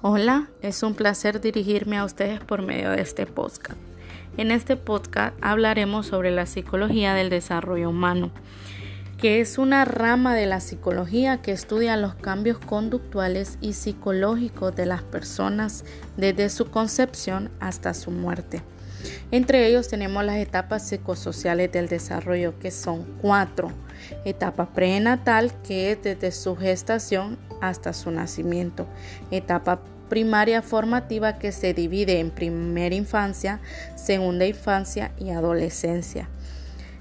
Hola, es un placer dirigirme a ustedes por medio de este podcast. En este podcast hablaremos sobre la psicología del desarrollo humano, que es una rama de la psicología que estudia los cambios conductuales y psicológicos de las personas desde su concepción hasta su muerte. Entre ellos tenemos las etapas psicosociales del desarrollo, que son cuatro. Etapa prenatal, que es desde su gestación hasta su nacimiento. Etapa primaria formativa, que se divide en primera infancia, segunda infancia y adolescencia.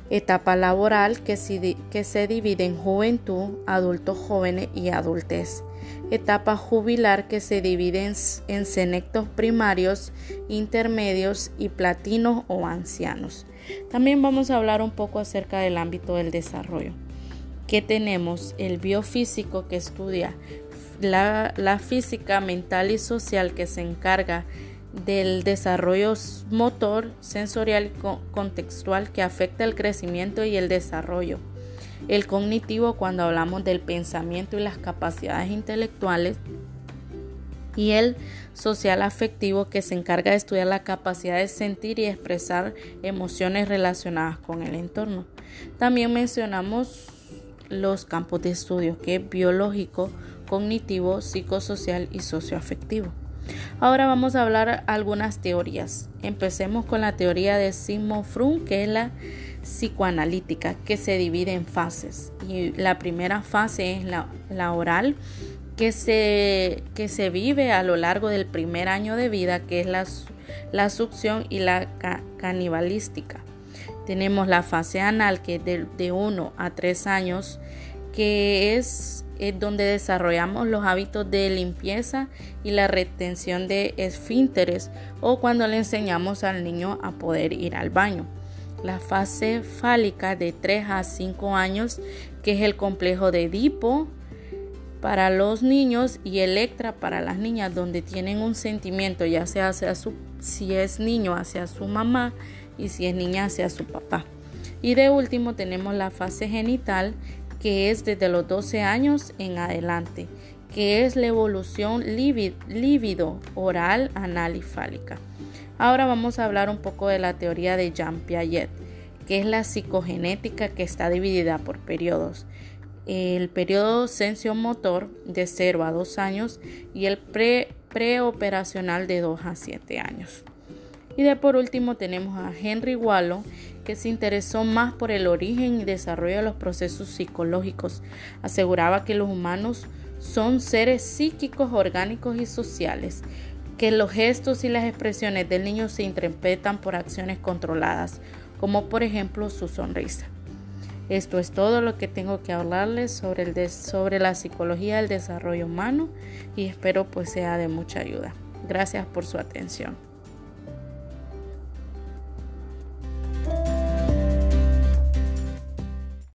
Etapa laboral, que se, divide en juventud, adultos jóvenes y adultez etapa jubilar que se divide en, senectos primarios, intermedios y platinos o ancianos. También vamos a hablar un poco acerca del ámbito del desarrollo. Que tenemos el biofísico que estudia la, la física mental y social que se encarga del desarrollo motor, sensorial y contextual que afecta el crecimiento y el desarrollo el cognitivo cuando hablamos del pensamiento y las capacidades intelectuales y el social afectivo que se encarga de estudiar la capacidad de sentir y expresar emociones relacionadas con el entorno. También mencionamos los campos de estudio que es biológico, cognitivo, psicosocial y socioafectivo. Ahora vamos a hablar algunas teorías. Empecemos con la teoría de Sigmund Freud, que es la psicoanalítica, que se divide en fases. Y la primera fase es la, oral, que se, que se, vive a lo largo del primer año de vida, que es la, la succión y la canibalística. Tenemos la fase anal, que es de 1 a 3 años, que es es donde desarrollamos los hábitos de limpieza y la retención de esfínteres o cuando le enseñamos al niño a poder ir al baño. La fase fálica de 3 a 5 años, que es el complejo de Edipo para los niños y Electra para las niñas, donde tienen un sentimiento, ya sea hacia su, si es niño hacia su mamá y si es niña hacia su papá. Y de último tenemos la fase genital, que es desde los 12 años en adelante, que es la evolución lívido, oral, anal y fálica. Ahora vamos a hablar un poco de la teoría de Jean Piaget, que es la psicogenética que está dividida por periodos. El periodo sensiomotor de 0 a 2 años y el preoperacional de 2 a 7 años. Y de por último tenemos a Henry Wallon, que se interesó más por el origen y desarrollo de los procesos psicológicos. Aseguraba que los humanos son seres psíquicos, orgánicos y sociales, que los gestos y las expresiones del niño se interpretan por acciones controladas, como por ejemplo su sonrisa. Esto es todo lo que tengo que hablarles sobre, el sobre la psicología del desarrollo humano y espero pues sea de mucha ayuda. Gracias por su atención.